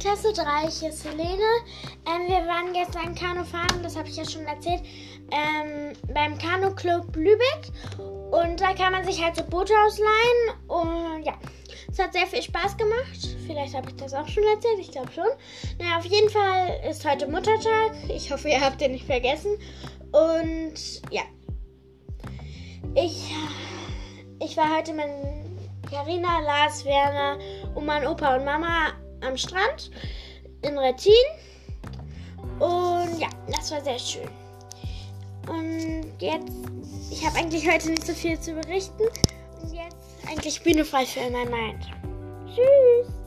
Klasse 3, hier ist Helene. Ähm, wir waren gestern Kanu fahren, das habe ich ja schon erzählt, ähm, beim Kanu Club Lübeck. Und da kann man sich halt so Boote ausleihen. Und ja, es hat sehr viel Spaß gemacht. Vielleicht habe ich das auch schon erzählt, ich glaube schon. Naja, auf jeden Fall ist heute Muttertag. Ich hoffe, ihr habt den nicht vergessen. Und ja, ich, ich war heute mit Carina, Lars, Werner und mein Opa und Mama am Strand in Rettin. Und ja, das war sehr schön. Und jetzt, ich habe eigentlich heute nicht so viel zu berichten. Und jetzt eigentlich bühnefrei für mein Mind. Tschüss.